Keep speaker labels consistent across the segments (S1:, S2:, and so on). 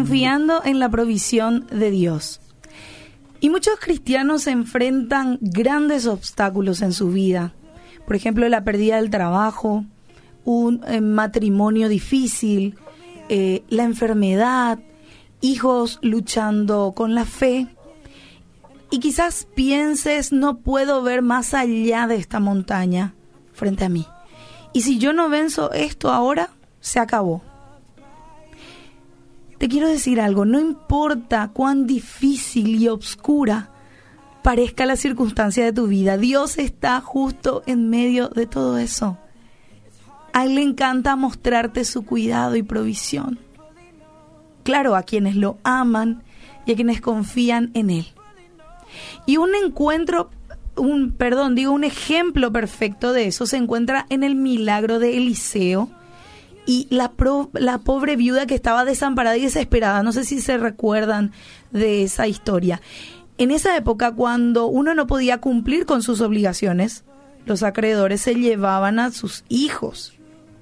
S1: confiando en la provisión de Dios. Y muchos cristianos enfrentan grandes obstáculos en su vida. Por ejemplo, la pérdida del trabajo, un eh, matrimonio difícil, eh, la enfermedad, hijos luchando con la fe. Y quizás pienses, no puedo ver más allá de esta montaña frente a mí. Y si yo no venzo esto ahora, se acabó. Te quiero decir algo, no importa cuán difícil y obscura parezca la circunstancia de tu vida, Dios está justo en medio de todo eso. A Él le encanta mostrarte su cuidado y provisión. Claro, a quienes lo aman y a quienes confían en Él. Y un encuentro, un, perdón, digo, un ejemplo perfecto de eso se encuentra en el milagro de Eliseo y la, la pobre viuda que estaba desamparada y desesperada. No sé si se recuerdan de esa historia. En esa época, cuando uno no podía cumplir con sus obligaciones, los acreedores se llevaban a sus hijos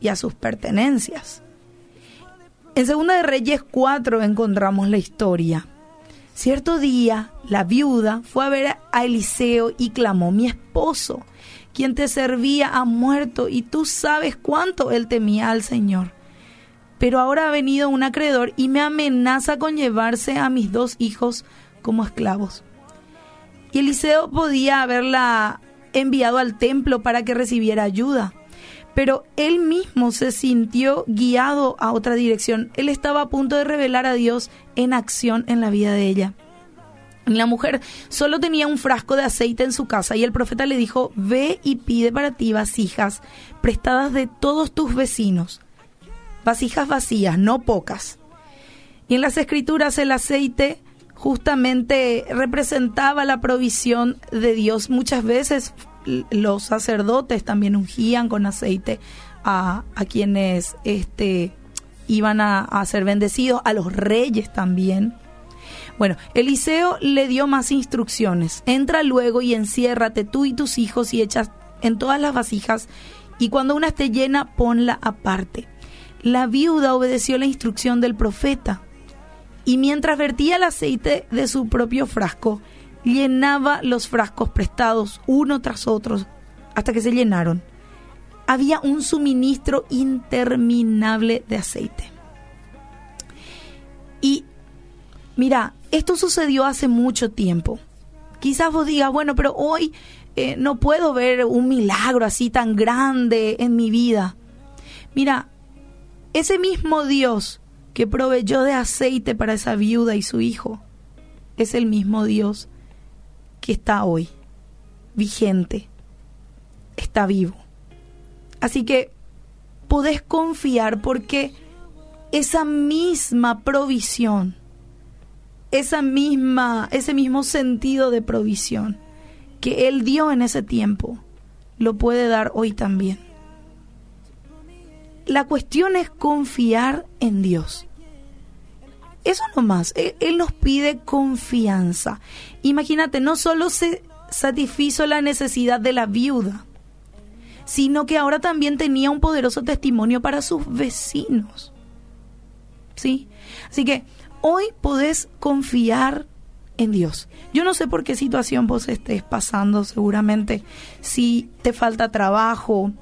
S1: y a sus pertenencias. En Segunda de Reyes 4 encontramos la historia. Cierto día, la viuda fue a ver a Eliseo y clamó, mi esposo, quien te servía, ha muerto y tú sabes cuánto él temía al Señor. Pero ahora ha venido un acreedor y me amenaza con llevarse a mis dos hijos como esclavos. Y Eliseo podía haberla enviado al templo para que recibiera ayuda pero él mismo se sintió guiado a otra dirección. Él estaba a punto de revelar a Dios en acción en la vida de ella. La mujer solo tenía un frasco de aceite en su casa y el profeta le dijo, ve y pide para ti vasijas prestadas de todos tus vecinos, vasijas vacías, no pocas. Y en las escrituras el aceite justamente representaba la provisión de Dios. Muchas veces los sacerdotes también ungían con aceite a, quienes este, iban a, a, ser bendecidos, a los reyes también. Bueno, Eliseo le dio más instrucciones. Entra luego y enciérrate tú y tus hijos y echas en todas las vasijas y cuando una esté llena, ponla aparte. La viuda obedeció la instrucción del profeta y mientras vertía el aceite de su propio frasco, llenaba los frascos prestados uno tras otro hasta que se llenaron. Había un suministro interminable de aceite. Y mira, esto sucedió hace mucho tiempo. Quizás vos digas, bueno, pero hoy eh, no puedo ver un milagro así tan grande en mi vida. Mira, ese mismo Dios que proveyó de aceite para esa viuda y su hijo, es el mismo Dios que está hoy, vigente, está vivo. Así que podés confiar porque esa misma provisión, esa misma, ese mismo sentido de provisión que Él dio en ese tiempo, lo puede dar hoy también. La cuestión es confiar en Dios. Eso nomás, él, él nos pide confianza. Imagínate, no solo se satisfizo la necesidad de la viuda, sino que ahora también tenía un poderoso testimonio para sus vecinos. ¿Sí? Así que hoy podés confiar en Dios. Yo no sé por qué situación vos estés pasando, seguramente, si te falta trabajo,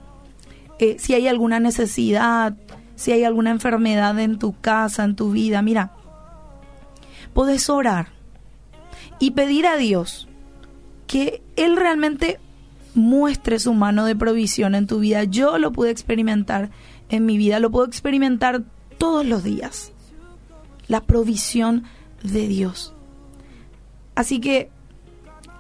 S1: eh, si hay alguna necesidad, si hay alguna enfermedad en tu casa, en tu vida. Mira, podés orar y pedir a Dios que Él realmente muestre su mano de provisión en tu vida. Yo lo pude experimentar en mi vida, lo puedo experimentar todos los días. La provisión de Dios. Así que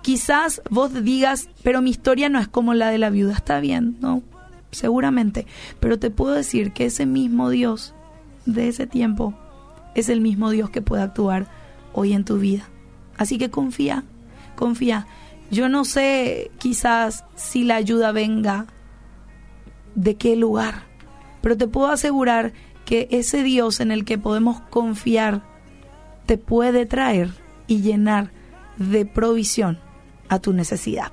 S1: quizás vos digas, pero mi historia no es como la de la viuda. Está bien, ¿no? Seguramente. Pero te puedo decir que ese mismo Dios de ese tiempo es el mismo Dios que puede actuar hoy en tu vida. Así que confía, confía. Yo no sé quizás si la ayuda venga de qué lugar, pero te puedo asegurar que ese Dios en el que podemos confiar te puede traer y llenar de provisión a tu necesidad.